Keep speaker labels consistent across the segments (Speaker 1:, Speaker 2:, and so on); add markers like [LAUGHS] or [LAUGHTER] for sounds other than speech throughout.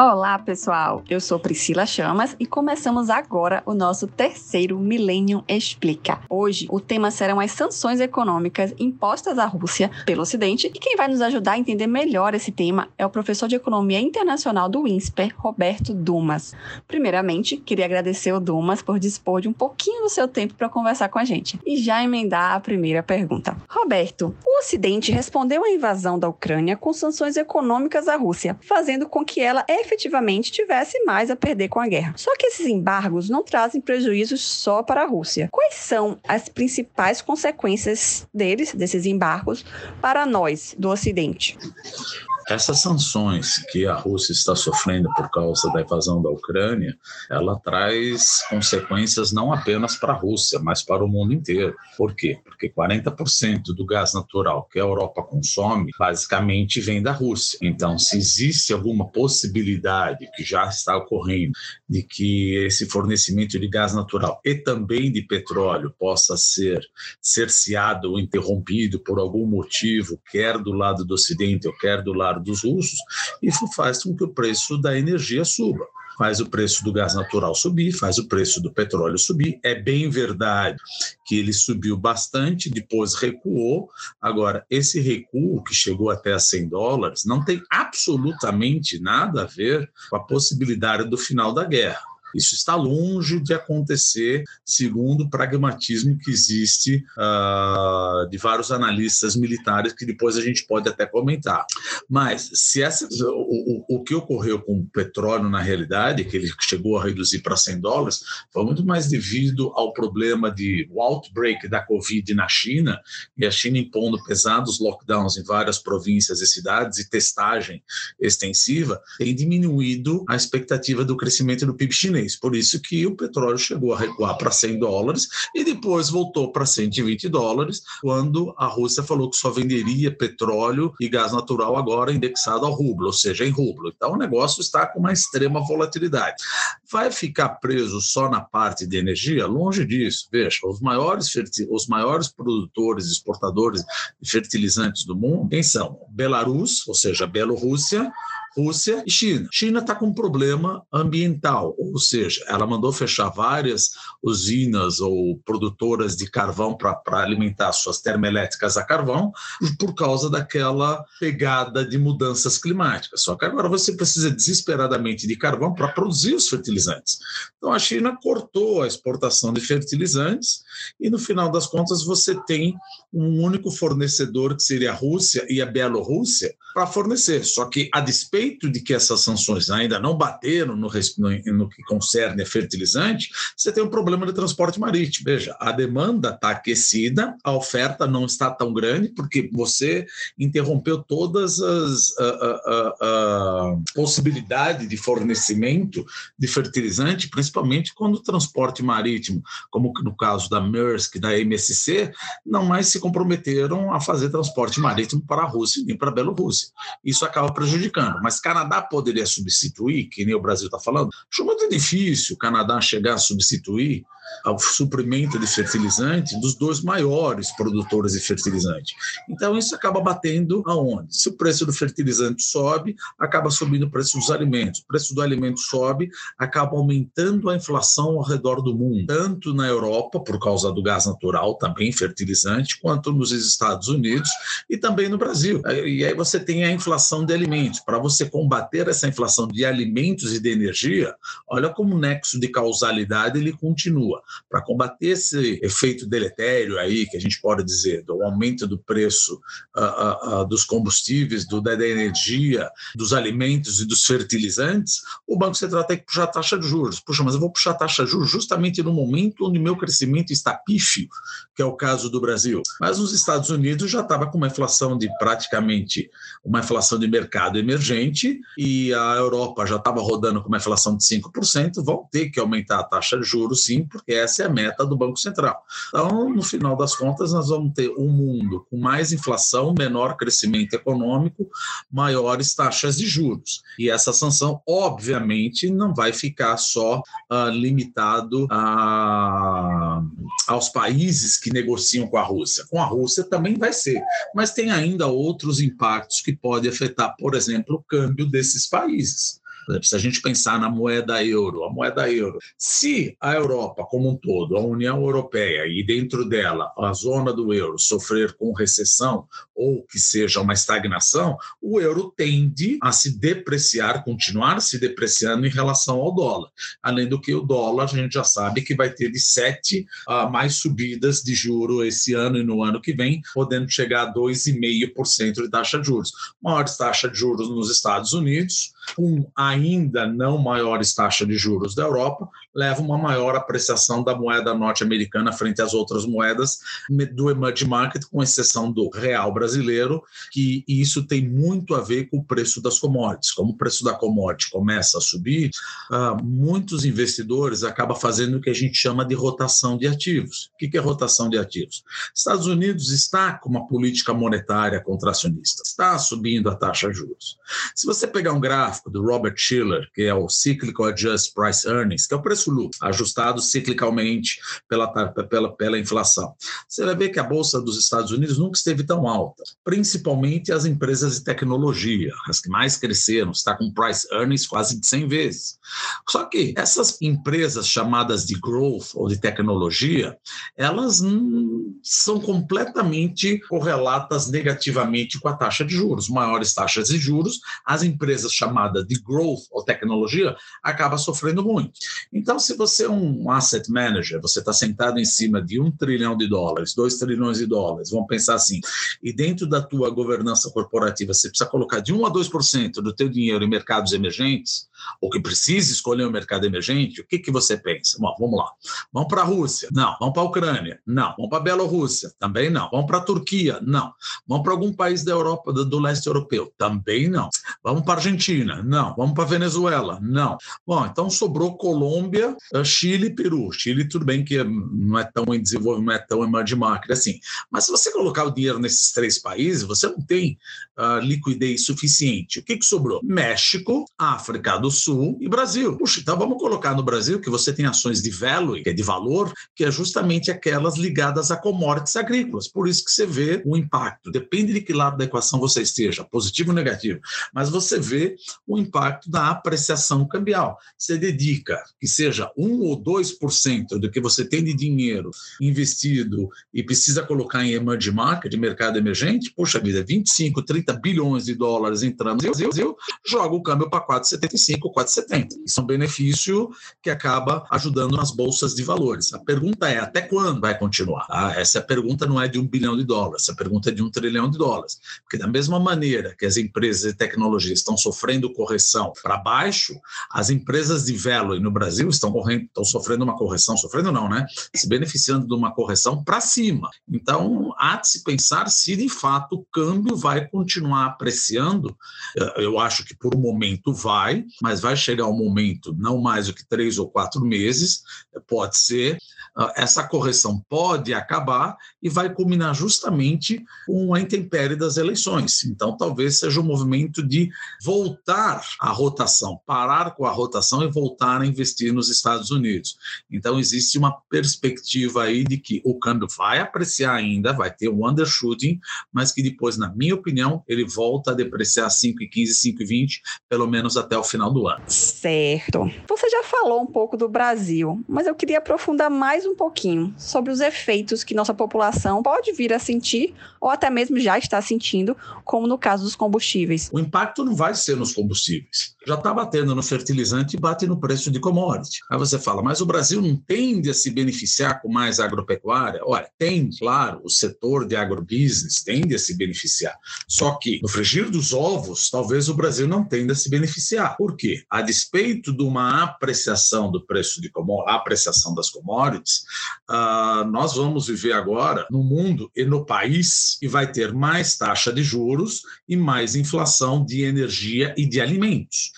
Speaker 1: Olá, pessoal! Eu sou Priscila Chamas e começamos agora o nosso terceiro Millennium Explica. Hoje, o tema serão as sanções econômicas impostas à Rússia pelo Ocidente e quem vai nos ajudar a entender melhor esse tema é o professor de Economia Internacional do INSPER, Roberto Dumas. Primeiramente, queria agradecer ao Dumas por dispor de um pouquinho do seu tempo para conversar com a gente e já emendar a primeira pergunta. Roberto, o Ocidente respondeu à invasão da Ucrânia com sanções econômicas à Rússia, fazendo com que ela efetivamente tivesse mais a perder com a guerra. Só que esses embargos não trazem prejuízos só para a Rússia. Quais são as principais consequências deles, desses embargos, para nós do Ocidente?
Speaker 2: Essas sanções que a Rússia está sofrendo por causa da invasão da Ucrânia, ela traz consequências não apenas para a Rússia, mas para o mundo inteiro. Por quê? Porque 40% do gás natural que a Europa consome, basicamente vem da Rússia. Então, se existe alguma possibilidade que já está ocorrendo de que esse fornecimento de gás natural e também de petróleo possa ser cerceado ou interrompido por algum motivo, quer do lado do Ocidente ou quer do lado dos russos, isso faz com que o preço da energia suba faz o preço do gás natural subir, faz o preço do petróleo subir. É bem verdade que ele subiu bastante, depois recuou. Agora, esse recuo que chegou até a 100 dólares não tem absolutamente nada a ver com a possibilidade do final da guerra. Isso está longe de acontecer, segundo o pragmatismo que existe uh, de vários analistas militares, que depois a gente pode até comentar. Mas se essa, o, o, o que ocorreu com o petróleo na realidade, que ele chegou a reduzir para 100 dólares, foi muito mais devido ao problema de o outbreak da Covid na China e a China impondo pesados lockdowns em várias províncias e cidades e testagem extensiva, tem diminuído a expectativa do crescimento do PIB chinês Por isso que o petróleo chegou a recuar para 100 dólares e depois voltou para 120 dólares, quando a Rússia falou que só venderia petróleo e gás natural agora indexado ao rublo, ou seja, em rublo. Então o negócio está com uma extrema volatilidade. Vai ficar preso só na parte de energia? Longe disso. Veja, os maiores, os maiores produtores exportadores de fertilizantes do mundo, quem são? Belarus, ou seja, Bielorrússia, Rússia e China. China está com um problema ambiental, ou seja, ela mandou fechar várias usinas ou produtoras de carvão para alimentar suas termoelétricas a carvão por causa daquela pegada de mudanças climáticas. Só que agora você precisa desesperadamente de carvão para produzir os fertilizantes. Então a China cortou a exportação de fertilizantes e no final das contas você tem um único fornecedor que seria a Rússia e a Bielorrússia para fornecer. Só que a despeito de que essas sanções ainda não bateram no, no, no que concerne a fertilizante, você tem um problema de transporte marítimo. Veja, a demanda está aquecida, a oferta não está tão grande, porque você interrompeu todas as possibilidades de fornecimento de fertilizante, principalmente quando o transporte marítimo, como no caso da Maersk, da MSC, não mais se comprometeram a fazer transporte marítimo para a Rússia nem para a Bielorrússia. Isso acaba prejudicando. Mas Canadá poderia substituir, que nem o Brasil está falando? Acho muito difícil o Canadá chegar a substituir ao suprimento de fertilizante dos dois maiores produtores de fertilizante. Então, isso acaba batendo aonde? Se o preço do fertilizante sobe, acaba subindo o preço dos alimentos. O preço do alimento sobe, acaba aumentando a inflação ao redor do mundo, tanto na Europa, por causa do gás natural, também fertilizante, quanto nos Estados Unidos e também no Brasil. E aí você tem a inflação de alimentos. Para você combater essa inflação de alimentos e de energia, olha como o nexo de causalidade ele continua para combater esse efeito deletério aí, que a gente pode dizer, do aumento do preço uh, uh, uh, dos combustíveis, do, da energia, dos alimentos e dos fertilizantes, o Banco Central tem que puxar a taxa de juros. Puxa, mas eu vou puxar a taxa de juros justamente no momento onde meu crescimento está pífio, que é o caso do Brasil. Mas os Estados Unidos já estava com uma inflação de praticamente uma inflação de mercado emergente e a Europa já estava rodando com uma inflação de 5%, vão ter que aumentar a taxa de juros sim, porque essa é a meta do Banco Central. Então, no final das contas, nós vamos ter um mundo com mais inflação, menor crescimento econômico, maiores taxas de juros. E essa sanção, obviamente, não vai ficar só uh, limitado a, aos países que negociam com a Rússia. Com a Rússia também vai ser, mas tem ainda outros impactos que podem afetar, por exemplo, o câmbio desses países. Se a gente pensar na moeda euro, a moeda euro, se a Europa como um todo, a União Europeia e dentro dela a zona do euro sofrer com recessão ou que seja uma estagnação, o euro tende a se depreciar, continuar se depreciando em relação ao dólar. Além do que o dólar, a gente já sabe que vai ter de sete a mais subidas de juro esse ano e no ano que vem, podendo chegar a 2,5% de taxa de juros. Maiores taxas de juros nos Estados Unidos, com ainda não maiores taxas de juros da Europa, leva uma maior apreciação da moeda norte-americana frente às outras moedas do emerging market, com exceção do real brasileiro, que isso tem muito a ver com o preço das commodities. Como o preço da commodity começa a subir, uh, muitos investidores acabam fazendo o que a gente chama de rotação de ativos. O que é rotação de ativos? Estados Unidos está com uma política monetária contracionista, está subindo a taxa de juros. Se você pegar um gráfico do Robert Schiller, que é o Cyclical Adjust Price Earnings, que é o preço lucro, ajustado ciclicalmente pela, pela, pela inflação, você vai ver que a Bolsa dos Estados Unidos nunca esteve tão alta, principalmente as empresas de tecnologia, as que mais cresceram, está com price earnings quase de 100 vezes. Só que essas empresas chamadas de growth ou de tecnologia, elas são completamente correlatas negativamente com a taxa de juros. Maiores taxas de juros, as empresas chamadas de growth ou tecnologia acabam sofrendo muito. Então, se você é um asset manager, você está sentado em cima de um trilhão de dólares, dois trilhões de dólares, vamos pensar assim, e dentro da tua governança corporativa você precisa colocar de 1 a 2% do teu dinheiro em mercados emergentes, ou que precisa escolher um mercado emergente, o que, que você pensa? Bom, vamos lá. Vamos para a Rússia? Não. Vamos para a Ucrânia? Não. Vamos para a Bielorrússia? Também não. Vamos para a Turquia? Não. Vamos para algum país da Europa, do, do leste europeu? Também não. Vamos para a Argentina? Não. Vamos para a Venezuela? Não. Bom, então sobrou Colômbia, eh, Chile Peru. Chile, tudo bem que não é tão em desenvolvimento, não é tão emerging market assim. Mas se você colocar o dinheiro nesses três países, você não tem uh, liquidez suficiente. O que, que sobrou? México, África do Sul e Brasil. Puxa, então vamos colocar no Brasil que você tem ações de value, que é de valor, que é justamente aquelas ligadas a commodities agrícolas. Por isso que você vê o impacto. Depende de que lado da equação você esteja, positivo ou negativo. Mas você vê o impacto da apreciação cambial. Você dedica que seja 1 ou 2% do que você tem de dinheiro investido e precisa colocar em emerging market, mercado emergente, puxa vida, 25, 30 bilhões de dólares entrando no Brasil, joga o câmbio para 4,75, 4,70. Isso é um benefício que acaba ajudando nas bolsas de valores. A pergunta é até quando vai continuar? Tá? Essa pergunta não é de um bilhão de dólares, essa pergunta é de um trilhão de dólares. Porque da mesma maneira que as empresas de tecnologia estão sofrendo correção para baixo, as empresas de value no Brasil estão, correndo, estão sofrendo uma correção, sofrendo não, né? Se beneficiando de uma correção para cima. Então, há de se pensar se de fato o câmbio vai continuar apreciando. Eu acho que por um momento vai, mas vai chegar um momento, não mais do que três ou quatro meses, pode ser, ah, essa correção pode acabar e vai culminar justamente com a intempérie das eleições. Então, talvez seja um movimento de voltar à rotação, parar com a rotação e voltar a investir nos Estados Unidos. Então, existe uma perspectiva aí de que o câmbio vai apreciar ainda, vai ter um undershooting, mas que depois, na minha opinião, ele volta a depreciar 5,15, 5,20, pelo menos até o final do ano.
Speaker 1: Certo. Você já falou um pouco do Brasil, mas eu queria aprofundar mais um pouquinho sobre os efeitos que nossa população pode vir a sentir ou até mesmo já está sentindo, como no caso dos combustíveis.
Speaker 2: O impacto não vai ser nos combustíveis. Já está batendo no fertilizante e bate no preço de commodity. Aí você fala, mas o Brasil não tende a se beneficiar com mais agropecuária? Olha, tem, claro, o setor de agrobusiness tende a se beneficiar. Só que no frigir dos ovos, talvez o Brasil não tenda a se beneficiar. Por quê? A despeito de uma apreciação do preço de commodities, apreciação das commodities, uh, nós vamos viver agora no mundo e no país e vai ter mais taxa de juros e mais inflação de energia e de alimentos.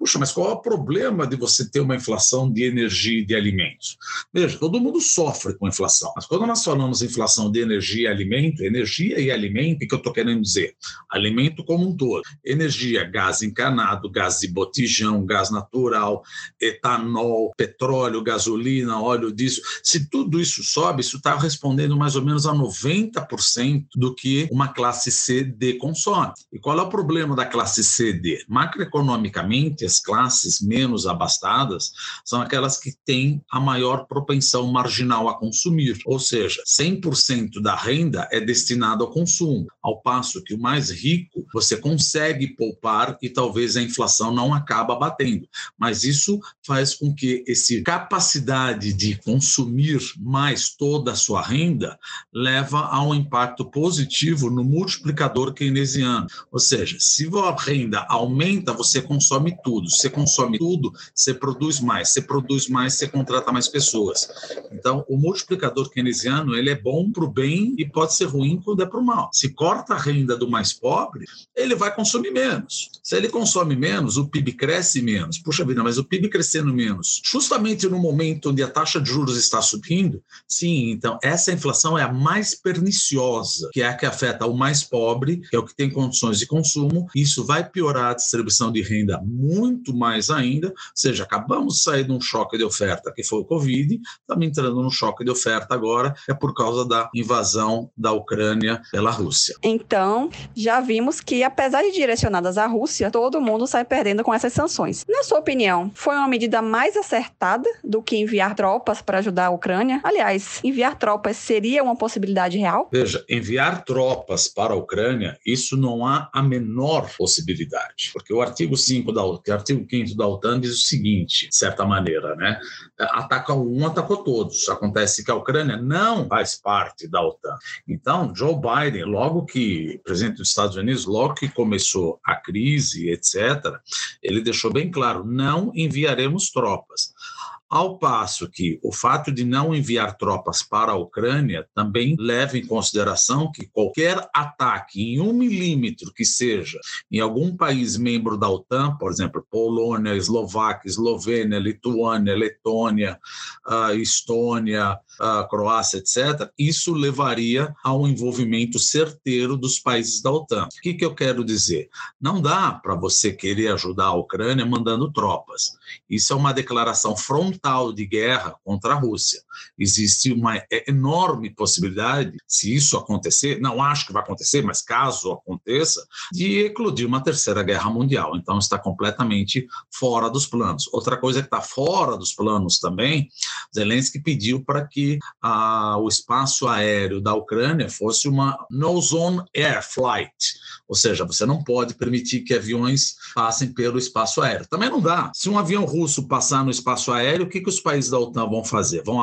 Speaker 2: Puxa, mas qual é o problema de você ter uma inflação de energia e de alimentos? Veja, todo mundo sofre com inflação, mas quando nós falamos inflação de energia e alimento, energia e alimento, o que eu estou querendo dizer? Alimento como um todo. Energia, gás encanado, gás de botijão, gás natural, etanol, petróleo, gasolina, óleo diesel. Se tudo isso sobe, isso está respondendo mais ou menos a 90% do que uma classe C, consome. E qual é o problema da classe C? Macroeconomicamente, as classes menos abastadas são aquelas que têm a maior propensão marginal a consumir, ou seja, 100% da renda é destinado ao consumo, ao passo que o mais rico você consegue poupar e talvez a inflação não acaba batendo, mas isso faz com que essa capacidade de consumir mais toda a sua renda leva a um impacto positivo no multiplicador keynesiano, ou seja, se a renda aumenta, você consome tudo, você consome tudo, você produz mais, você produz mais, você contrata mais pessoas. Então, o multiplicador keynesiano ele é bom para o bem e pode ser ruim quando é para o mal. Se corta a renda do mais pobre, ele vai consumir menos. Se ele consome menos, o PIB cresce menos. Puxa vida, mas o PIB crescendo menos, justamente no momento onde a taxa de juros está subindo, sim, então essa inflação é a mais perniciosa, que é a que afeta o mais pobre, que é o que tem condições de consumo. Isso vai piorar a distribuição de renda muito mais ainda, ou seja, acabamos de sair de um choque de oferta que foi o Covid, estamos entrando num choque de oferta agora, é por causa da invasão da Ucrânia pela Rússia.
Speaker 1: Então, já vimos que, apesar de direcionadas à Rússia, todo mundo sai perdendo com essas sanções. Na sua opinião, foi uma medida mais acertada do que enviar tropas para ajudar a Ucrânia? Aliás, enviar tropas seria uma possibilidade real?
Speaker 2: Veja, enviar tropas para a Ucrânia, isso não há a menor possibilidade, porque o artigo 5 da artigo 5 da OTAN diz o seguinte, de certa maneira, né? Ataca um, atacou todos. Acontece que a Ucrânia não faz parte da OTAN. Então, Joe Biden, logo que presidente dos Estados Unidos, logo que começou a crise, etc., ele deixou bem claro: não enviaremos tropas. Ao passo que o fato de não enviar tropas para a Ucrânia também leva em consideração que qualquer ataque em um milímetro que seja em algum país membro da OTAN, por exemplo, Polônia, Eslováquia, Eslovênia, Lituânia, Letônia, uh, Estônia, uh, Croácia, etc., isso levaria a um envolvimento certeiro dos países da OTAN. O que, que eu quero dizer? Não dá para você querer ajudar a Ucrânia mandando tropas. Isso é uma declaração frontal frontal de guerra contra a Rússia. Existe uma enorme possibilidade, se isso acontecer, não acho que vai acontecer, mas caso aconteça, de eclodir uma terceira guerra mundial. Então está completamente fora dos planos. Outra coisa que está fora dos planos também, Zelensky pediu para que a, o espaço aéreo da Ucrânia fosse uma no-zone air flight, ou seja, você não pode permitir que aviões passem pelo espaço aéreo. Também não dá. Se um avião russo passar no espaço aéreo, o que, que os países da OTAN vão fazer? Vão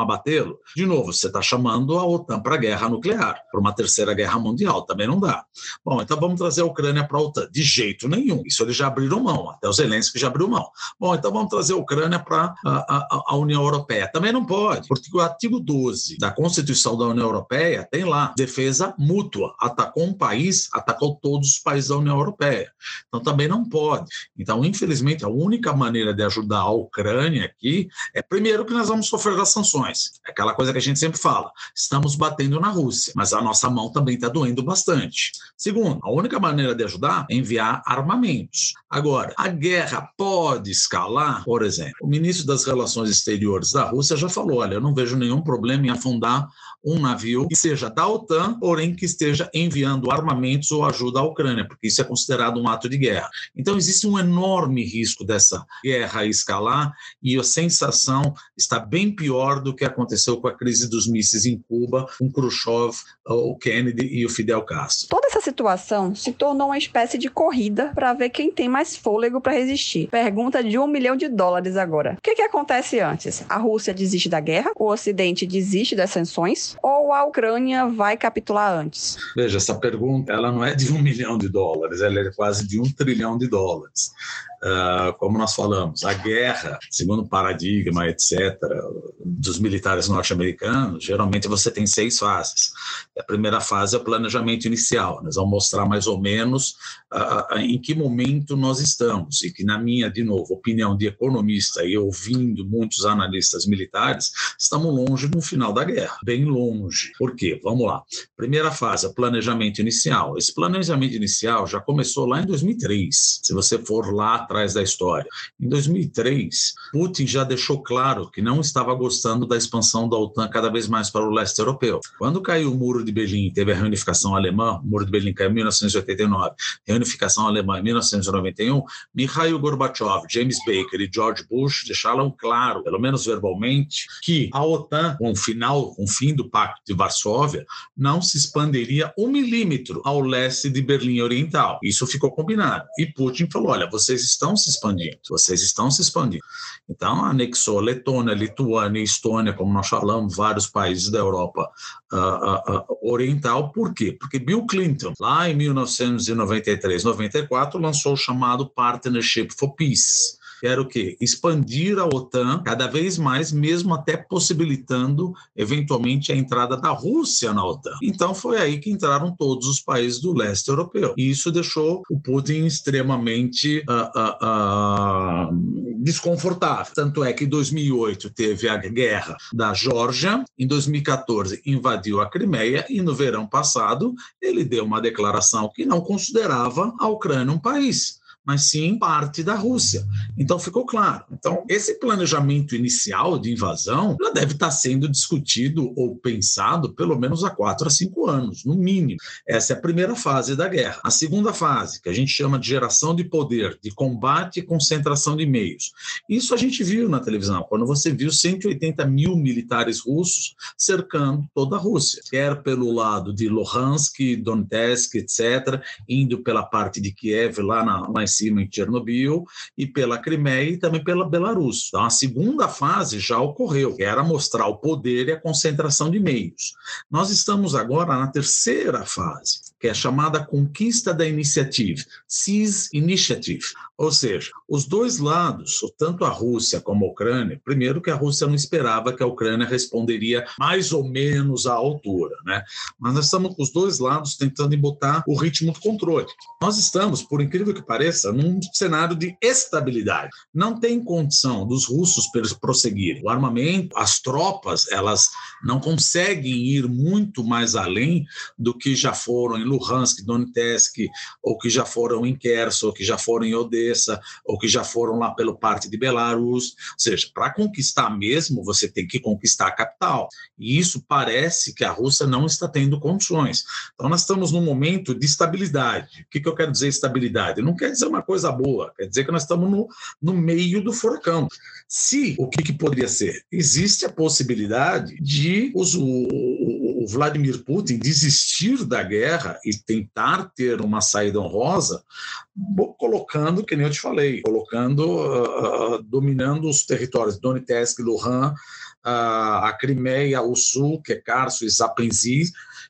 Speaker 2: De novo, você está chamando a OTAN para guerra nuclear, para uma terceira guerra mundial. Também não dá. Bom, então vamos trazer a Ucrânia para a OTAN. De jeito nenhum. Isso eles já abriram mão. Até o Zelensky já abriu mão. Bom, então vamos trazer a Ucrânia para a, a, a União Europeia. Também não pode, porque o artigo 12 da Constituição da União Europeia tem lá defesa mútua. Atacou um país, atacou todos os países da União Europeia. Então também não pode. Então, infelizmente, a única maneira de ajudar a Ucrânia aqui é, primeiro, que nós vamos sofrer as sanções. É aquela coisa que a gente sempre fala: estamos batendo na Rússia, mas a nossa mão também está doendo bastante. Segundo, a única maneira de ajudar é enviar armamentos. Agora, a guerra pode escalar, por exemplo, o ministro das Relações Exteriores da Rússia já falou: olha, eu não vejo nenhum problema em afundar um navio que seja da OTAN, porém que esteja enviando armamentos ou ajuda à Ucrânia, porque isso é considerado um ato de guerra. Então, existe um enorme risco dessa guerra escalar e a sensação está bem pior do que aconteceu com a crise dos mísseis em Cuba, com Khrushchev, o Kennedy e o Fidel Castro.
Speaker 1: Toda essa situação se tornou uma espécie de corrida para ver quem tem mais fôlego para resistir. Pergunta de um milhão de dólares agora. O que, que acontece antes? A Rússia desiste da guerra? O Ocidente desiste das sanções? Ou a Ucrânia vai capitular antes?
Speaker 2: Veja, essa pergunta ela não é de um [LAUGHS] milhão de dólares, ela é quase de um trilhão de dólares. Uh, como nós falamos, a guerra, segundo o paradigma, etc., dos militares norte-americanos, geralmente você tem seis fases. A primeira fase é o planejamento inicial. Nós vamos mostrar mais ou menos uh, em que momento nós estamos. E que, na minha, de novo, opinião de economista e ouvindo muitos analistas militares, estamos longe do final da guerra, bem longe. Por quê? Vamos lá. Primeira fase, o planejamento inicial. Esse planejamento inicial já começou lá em 2003. Se você for lá atrás da história. Em 2003, Putin já deixou claro que não estava gostando da expansão da OTAN cada vez mais para o leste europeu. Quando caiu o Muro de Berlim, teve a reunificação alemã, o Muro de Berlim caiu em 1989, reunificação alemã em 1991, Mikhail Gorbachev, James Baker e George Bush deixaram claro, pelo menos verbalmente, que a OTAN, com o final, com o fim do Pacto de Varsóvia, não se expandiria um milímetro ao leste de Berlim Oriental. Isso ficou combinado. E Putin falou: olha, vocês estão se expandindo, vocês estão se expandindo. Então, anexou Letônia, Lituânia, Estônia, como nós falamos, vários países da Europa uh, uh, Oriental. Por quê? Porque Bill Clinton, lá em 1993, 94, lançou o chamado Partnership for Peace era o quê? Expandir a OTAN cada vez mais, mesmo até possibilitando, eventualmente, a entrada da Rússia na OTAN. Então foi aí que entraram todos os países do leste europeu. E isso deixou o Putin extremamente uh, uh, uh, desconfortável. Tanto é que em 2008 teve a guerra da Geórgia, em 2014 invadiu a Crimeia e no verão passado ele deu uma declaração que não considerava a Ucrânia um país mas sim parte da Rússia. Então ficou claro. Então, esse planejamento inicial de invasão já deve estar sendo discutido ou pensado pelo menos há quatro a cinco anos, no mínimo. Essa é a primeira fase da guerra. A segunda fase, que a gente chama de geração de poder, de combate e concentração de meios. Isso a gente viu na televisão, quando você viu 180 mil militares russos cercando toda a Rússia, quer pelo lado de Luhansk, Donetsk, etc., indo pela parte de Kiev, lá, na, lá cima em Chernobyl, e pela Crimeia e também pela Belarus. Então, a segunda fase já ocorreu, que era mostrar o poder e a concentração de meios. Nós estamos agora na terceira fase, que é chamada conquista da iniciativa, Seize Initiative. Ou seja, os dois lados, tanto a Rússia como a Ucrânia, primeiro que a Rússia não esperava que a Ucrânia responderia mais ou menos à altura, né? Mas nós estamos com os dois lados tentando botar o ritmo do controle. Nós estamos, por incrível que pareça, num cenário de estabilidade. Não tem condição dos russos prosseguirem. O armamento, as tropas, elas não conseguem ir muito mais além do que já foram em Luhansk, Donetsk, ou que já foram em Kherson, ou que já foram em Odessa, ou que já foram lá pelo parte de Belarus. Ou seja, para conquistar mesmo, você tem que conquistar a capital. E isso parece que a Rússia não está tendo condições. Então, nós estamos num momento de estabilidade. O que, que eu quero dizer estabilidade? Não quer dizer uma coisa boa, quer dizer que nós estamos no, no meio do furacão. Se, o que, que poderia ser? Existe a possibilidade de os, o, Vladimir Putin desistir da guerra e tentar ter uma saída honrosa, colocando, que nem eu te falei, colocando, uh, dominando os territórios Donetsk, Luhan, uh, a Crimeia, o Sul, que é Kherson e Zaporizhzhia,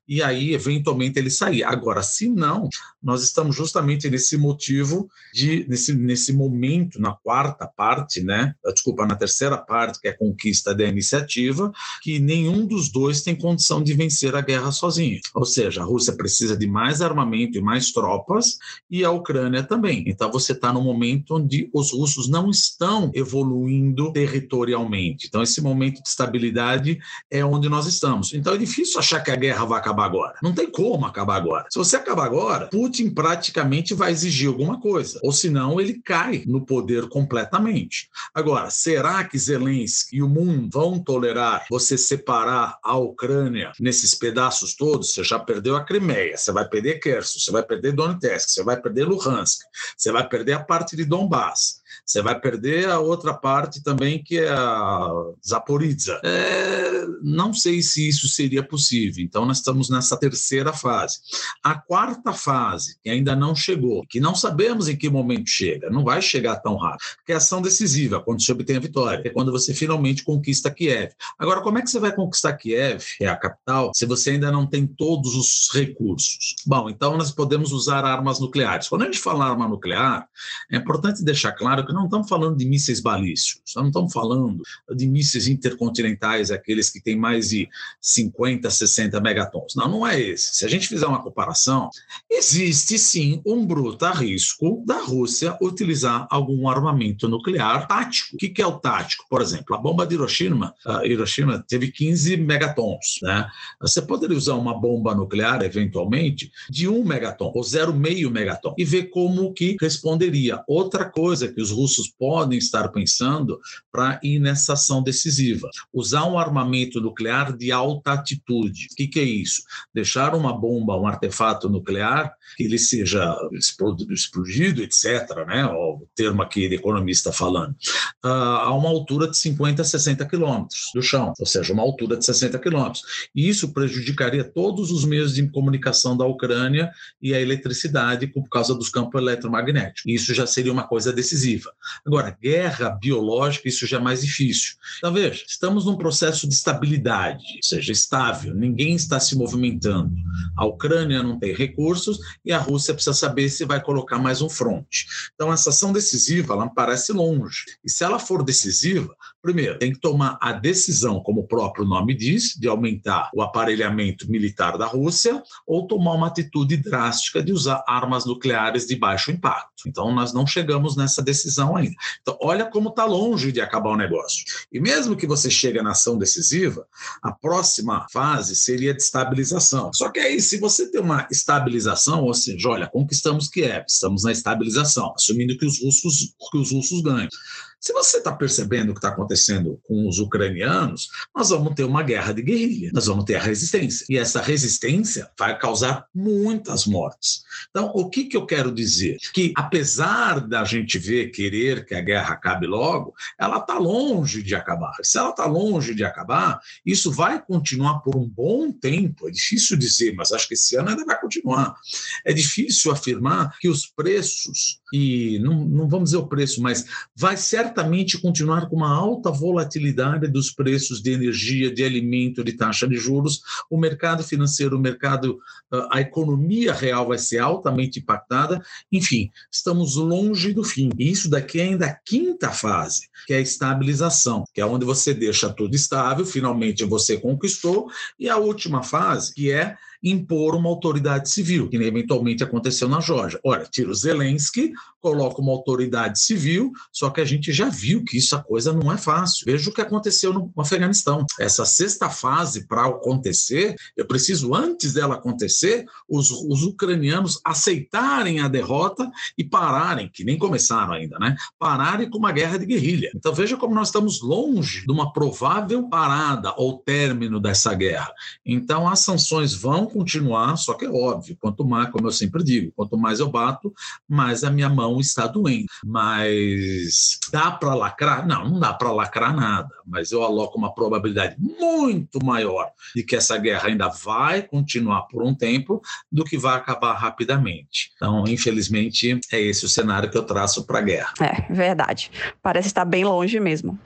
Speaker 2: e aí, eventualmente, ele sair. Agora, se não, nós estamos justamente nesse motivo, de nesse, nesse momento, na quarta parte, né? Desculpa, na terceira parte, que é a conquista da iniciativa, que nenhum dos dois tem condição de vencer a guerra sozinho. Ou seja, a Rússia precisa de mais armamento e mais tropas, e a Ucrânia também. Então, você está no momento onde os russos não estão evoluindo territorialmente. Então, esse momento de estabilidade é onde nós estamos. Então, é difícil achar que a guerra vai acabar acabar agora. Não tem como acabar agora. Se você acabar agora, Putin praticamente vai exigir alguma coisa, ou senão ele cai no poder completamente. Agora, será que Zelensky e o mundo vão tolerar você separar a Ucrânia nesses pedaços todos? Você já perdeu a Crimeia, você vai perder Kherson, você vai perder Donetsk, você vai perder Luhansk, você vai perder a parte de Donbass. Você vai perder a outra parte também, que é a Zaporizhia. É, não sei se isso seria possível. Então, nós estamos nessa terceira fase. A quarta fase, que ainda não chegou, que não sabemos em que momento chega, não vai chegar tão rápido, que é a ação decisiva, quando você obtém a vitória, é quando você finalmente conquista Kiev. Agora, como é que você vai conquistar Kiev, que é a capital, se você ainda não tem todos os recursos? Bom, então nós podemos usar armas nucleares. Quando a gente fala arma nuclear, é importante deixar claro que não estamos falando de mísseis balísticos, não estamos falando de mísseis intercontinentais, aqueles que têm mais de 50, 60 megatons. Não, não é esse. Se a gente fizer uma comparação, existe sim um bruto risco da Rússia utilizar algum armamento nuclear tático. O que é o tático? Por exemplo, a bomba de Hiroshima, Hiroshima teve 15 megatons. Né? Você poderia usar uma bomba nuclear, eventualmente, de 1 megaton ou 0,5 megaton e ver como que responderia. Outra coisa que os russos podem estar pensando para ir nessa ação decisiva. Usar um armamento nuclear de alta atitude. O que, que é isso? deixar uma bomba, um artefato nuclear, que ele seja explodido, etc., né? o termo aqui de economista falando, ah, a uma altura de 50 a 60 quilômetros do chão, ou seja, uma altura de 60 quilômetros. E isso prejudicaria todos os meios de comunicação da Ucrânia e a eletricidade por causa dos campos eletromagnéticos. Isso já seria uma coisa decisiva. Agora, guerra biológica, isso já é mais difícil. Então, veja, estamos num processo de estabilidade, ou seja, estável, ninguém está se movimentando. A Ucrânia não tem recursos e a Rússia precisa saber se vai colocar mais um fronte. Então, essa ação decisiva, ela parece longe. E se ela for decisiva, primeiro, tem que tomar a decisão, como o próprio nome diz, de aumentar o aparelhamento militar da Rússia ou tomar uma atitude drástica de usar armas nucleares de baixo impacto. Então, nós não chegamos nessa decisão ainda. Então, olha como está longe de acabar o negócio. E mesmo que você chegue na ação decisiva, a próxima fase seria de estabilização. Só que aí, se você tem uma estabilização, ou seja, olha, conquistamos Kiev, estamos na estabilização, assumindo que os russos, que os russos ganham. Se você está percebendo o que está acontecendo com os ucranianos, nós vamos ter uma guerra de guerrilha, nós vamos ter a resistência. E essa resistência vai causar muitas mortes. Então, o que, que eu quero dizer? Que, apesar da gente ver, querer que a guerra acabe logo, ela está longe de acabar. Se ela está longe de acabar, isso vai continuar por um bom tempo. É difícil dizer, mas acho que esse ano ainda vai continuar. É difícil afirmar que os preços, e não, não vamos dizer o preço, mas vai ser certamente continuar com uma alta volatilidade dos preços de energia, de alimento, de taxa de juros. O mercado financeiro, o mercado, ah, a economia real vai ser altamente impactada. Enfim, estamos longe do fim. E isso daqui é ainda a quinta fase, que é a estabilização, que é onde você deixa tudo estável, finalmente você conquistou, e a última fase, que é impor uma autoridade civil, que eventualmente aconteceu na Geórgia. Ora, tira o Zelensky, coloca uma autoridade civil, só que a gente já viu que isso a coisa não é fácil. Veja o que aconteceu no Afeganistão. Essa sexta fase para acontecer, eu preciso, antes dela acontecer, os, os ucranianos aceitarem a derrota e pararem, que nem começaram ainda, né? Pararem com uma guerra de guerrilha. Então veja como nós estamos longe de uma provável parada ou término dessa guerra. Então as sanções vão continuar, só que é óbvio, quanto mais, como eu sempre digo, quanto mais eu bato, mais a minha mão está doendo. Mas dá para lacrar? Não, não dá para lacrar nada, mas eu aloco uma probabilidade muito maior de que essa guerra ainda vai continuar por um tempo do que vai acabar rapidamente. Então, infelizmente, é esse o cenário que eu traço para a guerra.
Speaker 1: É, verdade. Parece estar bem longe mesmo.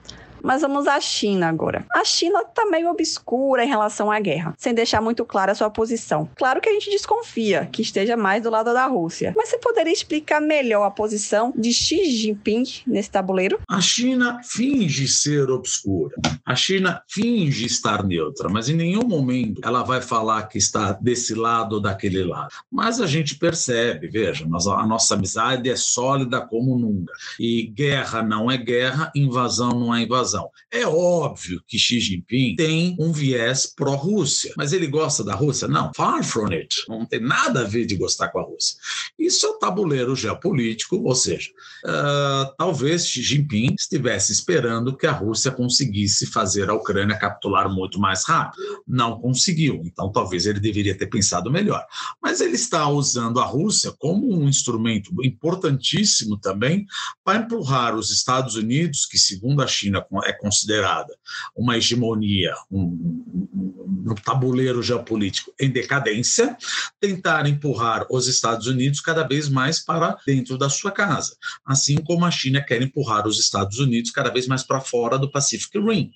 Speaker 1: Mas vamos à China agora. A China está meio obscura em relação à guerra, sem deixar muito clara a sua posição. Claro que a gente desconfia que esteja mais do lado da Rússia, mas você poderia explicar melhor a posição de Xi Jinping nesse tabuleiro?
Speaker 2: A China finge ser obscura. A China finge estar neutra, mas em nenhum momento ela vai falar que está desse lado ou daquele lado. Mas a gente percebe, veja, a nossa amizade é sólida como nunca. E guerra não é guerra, invasão não é invasão razão. É óbvio que Xi Jinping tem um viés pró-Rússia, mas ele gosta da Rússia? Não, far from it. Não tem nada a ver de gostar com a Rússia. Isso é o tabuleiro geopolítico, ou seja, uh, talvez Xi Jinping estivesse esperando que a Rússia conseguisse fazer a Ucrânia capitular muito mais rápido. Não conseguiu, então talvez ele deveria ter pensado melhor. Mas ele está usando a Rússia como um instrumento importantíssimo também para empurrar os Estados Unidos, que segundo a China é considerada uma hegemonia, um, um, tabuleiro geopolítico em decadência, tentar empurrar os Estados Unidos cada vez mais para dentro da sua casa, assim como a China quer empurrar os Estados Unidos cada vez mais para fora do Pacific Rim.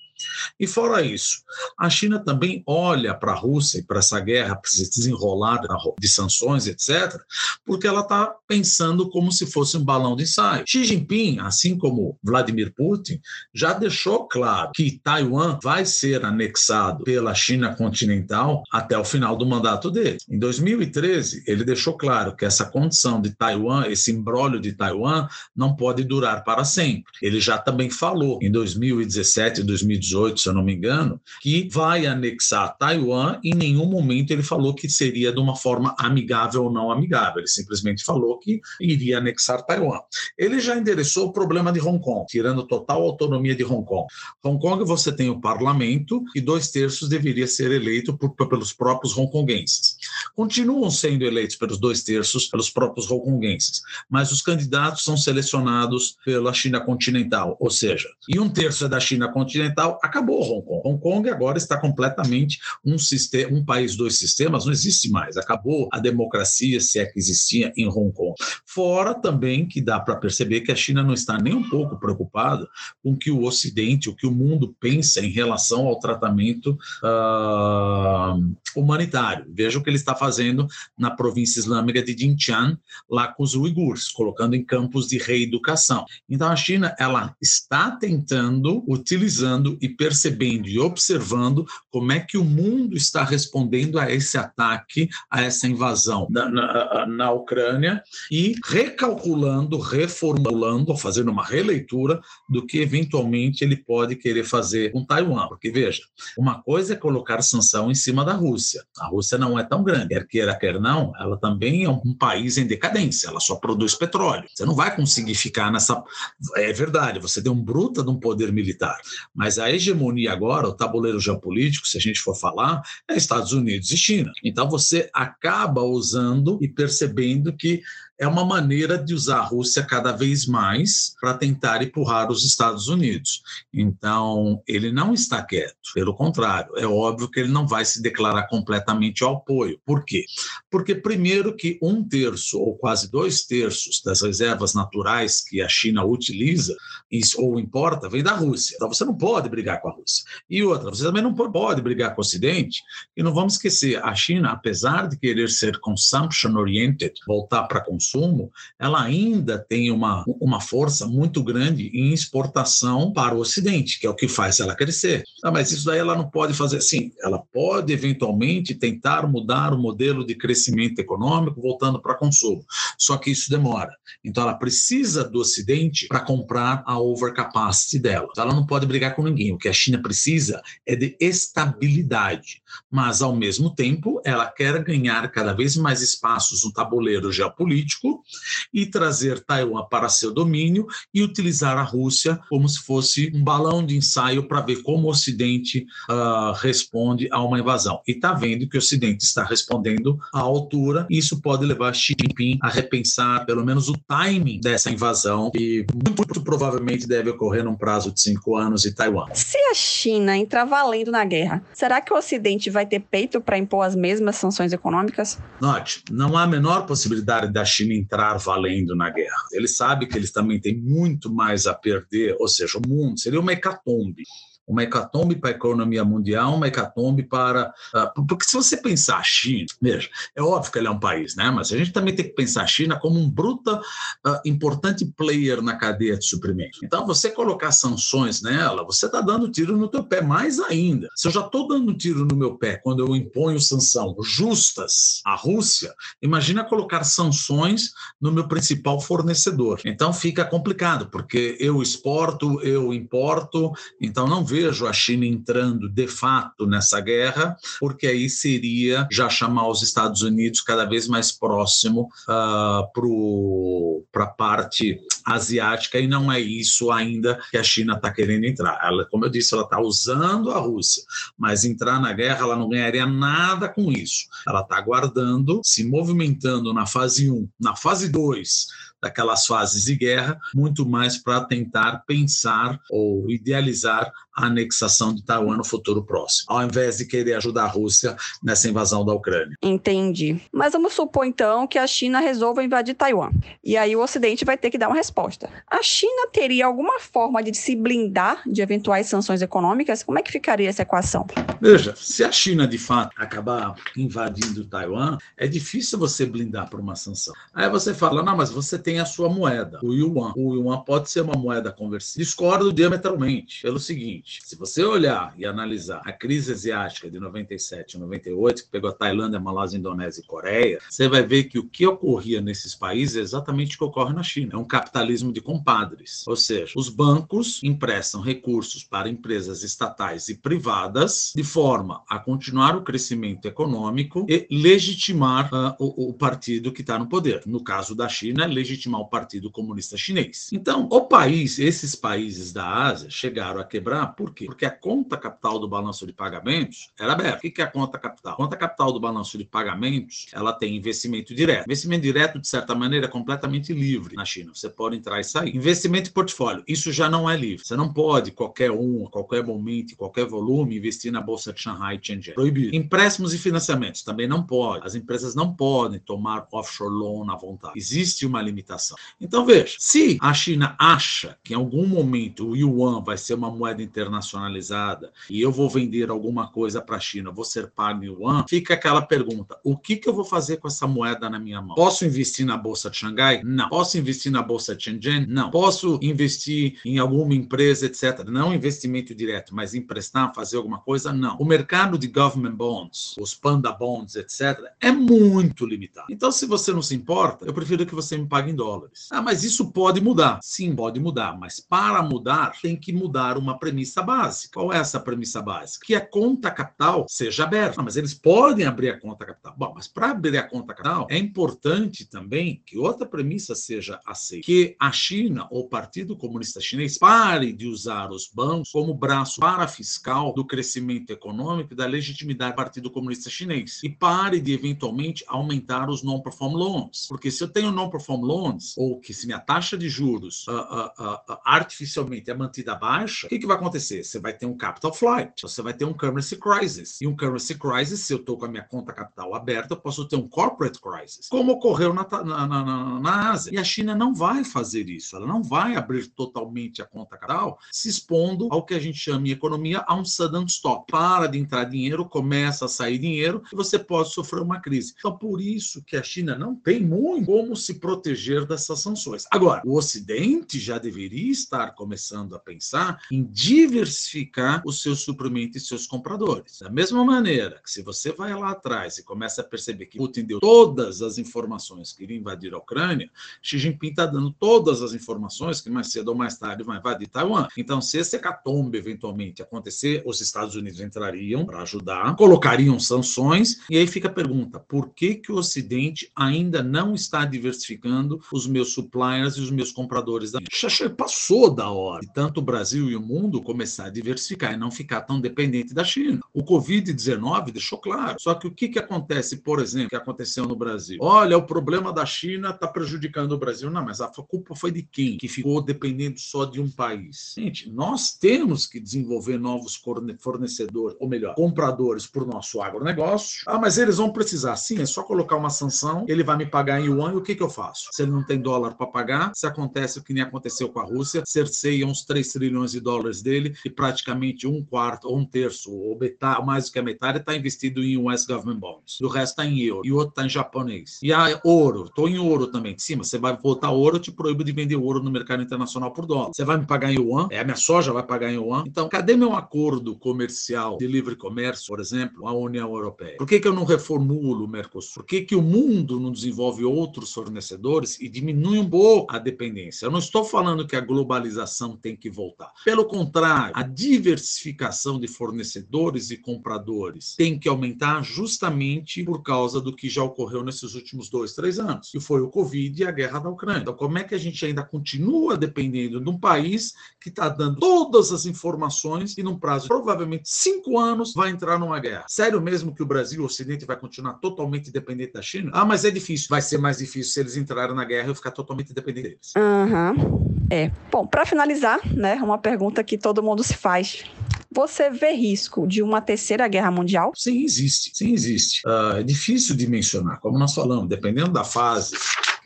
Speaker 2: E fora isso, a China também olha para a Rússia e para essa guerra, para se desenrolar de sanções, etc., porque ela está pensando como se fosse um balão de ensaio. Xi Jinping, assim como Vladimir Putin, já deixou claro que Taiwan vai ser anexado pela China continental até o final do mandato dele. Em 2013, ele deixou claro que essa condição de Taiwan, esse embrólio de Taiwan, não pode durar para sempre. Ele já também falou em 2017 e 2018 2018, se eu não me engano, que vai anexar Taiwan. Em nenhum momento ele falou que seria de uma forma amigável ou não amigável. Ele simplesmente falou que iria anexar Taiwan. Ele já endereçou o problema de Hong Kong, tirando total autonomia de Hong Kong. Hong Kong você tem o parlamento e dois terços deveria ser eleito por, pelos próprios hongkonguenses. Continuam sendo eleitos pelos dois terços pelos próprios hongkonguenses, mas os candidatos são selecionados pela China continental, ou seja, e um terço é da China continental, acabou Hong Kong. Hong Kong agora está completamente um, sistema, um país, dois sistemas, não existe mais, acabou a democracia, se é que existia em Hong Kong. Fora também que dá para perceber que a China não está nem um pouco preocupada com o que o Ocidente, o que o mundo pensa em relação ao tratamento uh, humanitário. Veja o que ele está fazendo na província islâmica de Xinjiang, lá com os uigures, colocando em campos de reeducação. Então a China ela está tentando, utilizando e percebendo e observando como é que o mundo está respondendo a esse ataque, a essa invasão na, na, na Ucrânia e recalculando, reformulando, fazendo uma releitura do que eventualmente ele pode querer fazer com Taiwan. Porque veja, uma coisa é colocar sanção em cima da Rússia. A Rússia não é tão grande, quer queira, quer não, ela também é um país em decadência, ela só produz petróleo. Você não vai conseguir ficar nessa. É verdade, você tem um bruta de um poder militar, mas a hegemonia agora, o tabuleiro geopolítico, se a gente for falar, é Estados Unidos e China. Então você acaba usando e percebendo que é uma maneira de usar a Rússia cada vez mais para tentar empurrar os Estados Unidos. Então, ele não está quieto, pelo contrário, é óbvio que ele não vai se declarar completamente ao apoio. Por quê? Porque, primeiro, que um terço ou quase dois terços das reservas naturais que a China utiliza ou importa vem da Rússia. Então, você não pode brigar com a Rússia. E outra, você também não pode brigar com o Ocidente. E não vamos esquecer, a China, apesar de querer ser consumption oriented, voltar para consumo, consumo, ela ainda tem uma, uma força muito grande em exportação para o Ocidente, que é o que faz ela crescer. Ah, mas isso daí ela não pode fazer assim. Ela pode, eventualmente, tentar mudar o modelo de crescimento econômico voltando para consumo. Só que isso demora. Então, ela precisa do Ocidente para comprar a overcapacity dela. Ela não pode brigar com ninguém. O que a China precisa é de estabilidade. Mas, ao mesmo tempo, ela quer ganhar cada vez mais espaços no tabuleiro geopolítico político e trazer Taiwan para seu domínio e utilizar a Rússia como se fosse um balão de ensaio para ver como o Ocidente uh, responde a uma invasão. E está vendo que o Ocidente está respondendo à altura, e isso pode levar Xi Jinping a repensar pelo menos o timing dessa invasão, que muito provavelmente deve ocorrer num prazo de cinco anos em Taiwan.
Speaker 1: Se a China entrar valendo na guerra, será que o Ocidente vai ter peito para impor as mesmas sanções econômicas?
Speaker 2: Note, não há a menor possibilidade da China entrar valendo na guerra. Ele sabe que eles também têm muito mais a perder, ou seja, o mundo seria uma hecatombe uma hecatombe para a economia mundial, uma hecatombe para. Uh, porque se você pensar a China, veja, é óbvio que ele é um país, né? mas a gente também tem que pensar a China como um bruta, uh, importante player na cadeia de suprimento. Então, você colocar sanções nela, você está dando tiro no teu pé mais ainda. Se eu já estou dando tiro no meu pé quando eu imponho sanção justas à Rússia, imagina colocar sanções no meu principal fornecedor. Então, fica complicado, porque eu exporto, eu importo, então não vejo vejo a China entrando de fato nessa guerra, porque aí seria já chamar os Estados Unidos cada vez mais próximo uh, ah, para a parte asiática, e não é isso ainda que a China está querendo entrar. Ela, como eu disse, ela está usando a Rússia, mas entrar na guerra ela não ganharia nada com isso. Ela está aguardando, se movimentando na fase 1, na fase 2 daquelas fases de guerra, muito mais para tentar pensar ou idealizar a anexação de Taiwan no futuro próximo, ao invés de querer ajudar a Rússia nessa invasão da Ucrânia.
Speaker 1: Entendi. Mas vamos supor então que a China resolva invadir Taiwan. E aí o Ocidente vai ter que dar uma resposta. A China teria alguma forma de se blindar de eventuais sanções econômicas? Como é que ficaria essa equação?
Speaker 2: Veja, se a China de fato acabar invadindo Taiwan, é difícil você blindar por uma sanção. Aí você fala, não, mas você tem tem a sua moeda, o yuan. O yuan pode ser uma moeda conversível. Discordo diametralmente pelo seguinte: se você olhar e analisar a crise asiática de 97 e 98, que pegou a Tailândia, Malásia, Indonésia e Coreia, você vai ver que o que ocorria nesses países é exatamente o que ocorre na China. É um capitalismo de compadres. Ou seja, os bancos emprestam recursos para empresas estatais e privadas de forma a continuar o crescimento econômico e legitimar uh, o, o partido que está no poder. No caso da China, legitimar o Partido Comunista Chinês. Então, o país, esses países da Ásia chegaram a quebrar, por quê? Porque a conta capital do balanço de pagamentos era aberta. O que é a conta capital? A conta capital do balanço de pagamentos, ela tem investimento direto. Investimento direto, de certa maneira, é completamente livre na China. Você pode entrar e sair. Investimento em portfólio, isso já não é livre. Você não pode, qualquer um, a qualquer momento, qualquer volume, investir na Bolsa de Shanghai e Shenzhen. Proibido. Empréstimos e financiamentos, também não pode. As empresas não podem tomar offshore loan à vontade. Existe uma limitação. Então, veja, se a China acha que em algum momento o yuan vai ser uma moeda internacionalizada e eu vou vender alguma coisa para a China, vou ser pago em yuan, fica aquela pergunta: o que, que eu vou fazer com essa moeda na minha mão? Posso investir na Bolsa de Xangai? Não. Posso investir na Bolsa de Shenzhen? Não. Posso investir em alguma empresa, etc. Não investimento direto, mas emprestar, fazer alguma coisa? Não. O mercado de government bonds, os panda bonds, etc., é muito limitado. Então, se você não se importa, eu prefiro que você me pague em dólares. Ah, mas isso pode mudar. Sim, pode mudar, mas para mudar, tem que mudar uma premissa básica. Qual é essa premissa básica? Que a conta capital seja aberta. Ah, mas eles podem abrir a conta capital. Bom, mas para abrir a conta capital, é importante também que outra premissa seja aceita. Que a China, ou o Partido Comunista Chinês, pare de usar os bancos como braço parafiscal do crescimento econômico e da legitimidade do Partido Comunista Chinês. E pare de, eventualmente, aumentar os non-perform loans. Porque se eu tenho non-perform loans, ou que se minha taxa de juros uh, uh, uh, artificialmente é mantida baixa, o que, que vai acontecer? Você vai ter um capital flight, você vai ter um currency crisis. E um currency crisis, se eu estou com a minha conta capital aberta, eu posso ter um corporate crisis, como ocorreu na, na, na, na Ásia. E a China não vai fazer isso, ela não vai abrir totalmente a conta capital, se expondo ao que a gente chama em economia a um sudden stop. Para de entrar dinheiro, começa a sair dinheiro e você pode sofrer uma crise. Então, por isso que a China não tem muito como se proteger dessas sanções. Agora, o Ocidente já deveria estar começando a pensar em diversificar os seus suprimentos e seus compradores. Da mesma maneira que se você vai lá atrás e começa a perceber que Putin deu todas as informações que iria invadir a Ucrânia, Xi Jinping está dando todas as informações que mais cedo ou mais tarde vai invadir Taiwan. Então, se esse hecatombe eventualmente acontecer, os Estados Unidos entrariam para ajudar, colocariam sanções, e aí fica a pergunta: por que, que o Ocidente ainda não está diversificando os meus suppliers e os meus compradores da China? Passou da hora de tanto o Brasil e o mundo começar a diversificar e não ficar tão dependente da China. O Covid-19 deixou claro. Só que o que, que acontece, por exemplo, que aconteceu no Brasil? Olha, o problema da China está prejudicando o Brasil. Não, mas a culpa foi de quem? Que ficou dependendo só de um país. Gente, nós temos que desenvolver novos fornecedores, ou melhor, compradores para o nosso agronegócio. Ah, mas eles vão precisar. Sim, é só colocar uma sanção, ele vai me pagar em yuan e o que, que eu faço? Se ele não tem dólar para pagar, se acontece o que nem aconteceu com a Rússia, cerceia uns 3 trilhões de dólares dele e praticamente um quarto ou um terço, ou metade, mais do que a metade, está investido em US Government Bonds. O resto está em euro e o outro está em japonês. E a ouro, estou em ouro também. De cima, você vai voltar ouro, eu te proíbo de vender ouro no mercado internacional por dólar. Você vai me pagar em yuan, é a minha soja vai pagar em yuan. Então, cadê meu acordo comercial de livre comércio, por exemplo, a União Europeia? Por que, que eu não reformulo o Mercosul? Por que, que o mundo não desenvolve outros fornecedores e diminui um pouco a dependência? Eu não estou falando que a globalização tem que voltar. Pelo contrário, a diversificação de fornecedores e compradores tem que aumentar justamente por causa do que já ocorreu nesses últimos dois, três anos, que foi o Covid e a guerra da Ucrânia. Então, como é que a gente ainda continua dependendo de um país que está dando todas as informações e num prazo de provavelmente cinco anos vai entrar numa guerra? Sério mesmo que o Brasil, o Ocidente, vai continuar totalmente dependente da China? Ah, mas é difícil. Vai ser mais difícil se eles entrarem na guerra e eu ficar totalmente dependente deles.
Speaker 1: Uhum. É. Bom, para finalizar, né, uma pergunta que todo mundo se faz. Você vê risco de uma terceira guerra mundial?
Speaker 2: Sim, existe. Sim, existe. Uh, é difícil de mencionar, como nós falamos, dependendo da fase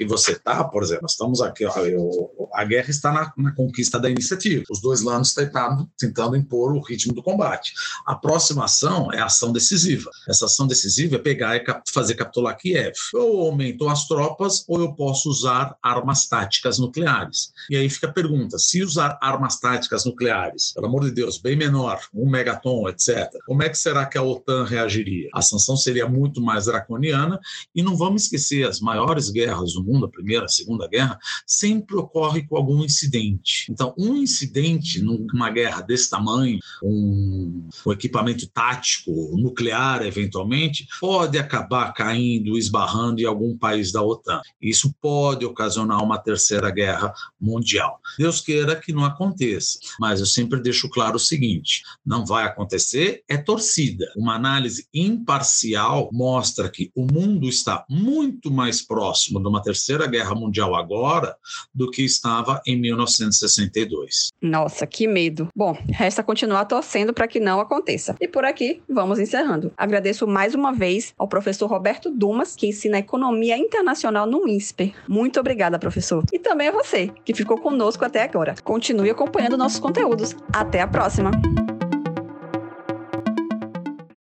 Speaker 2: que você está, por exemplo, nós estamos aqui, ó, eu, a guerra está na, na, conquista da iniciativa. Os dois lados estão tentando impor o ritmo do combate. A próxima ação é a ação decisiva. Essa ação decisiva é pegar e cap fazer capitular Kiev. Ou aumento as tropas, ou eu posso usar armas táticas nucleares. E aí fica a pergunta: se usar armas táticas nucleares, pelo amor de Deus, bem menor, um megaton, etc., como é que será que a OTAN reagiria? A sanção seria muito mais draconiana, e não vamos esquecer, as maiores guerras do mundo, a Primeira, Segunda Guerra, sempre ocorre com algum incidente. Então, um incidente numa guerra desse tamanho, um, um equipamento tático, nuclear, eventualmente, pode acabar caindo, esbarrando em algum país da OTAN. Isso pode ocasionar uma terceira guerra mundial. Deus queira que não aconteça, mas eu sempre deixo claro o seguinte: não vai acontecer, é torcida. Uma análise imparcial mostra que o mundo está muito mais próximo de uma terceira guerra mundial agora do que estava em 1962.
Speaker 1: Nossa, que medo. Bom, resta continuar torcendo para que não aconteça. E por aqui, vamos encerrando. Agradeço mais uma vez ao professor Roberto Dumas, que ensina Economia Internacional no INSPER. Muito obrigada, professor. E também a você, que ficou conosco até agora. Continue acompanhando nossos conteúdos. Até a próxima!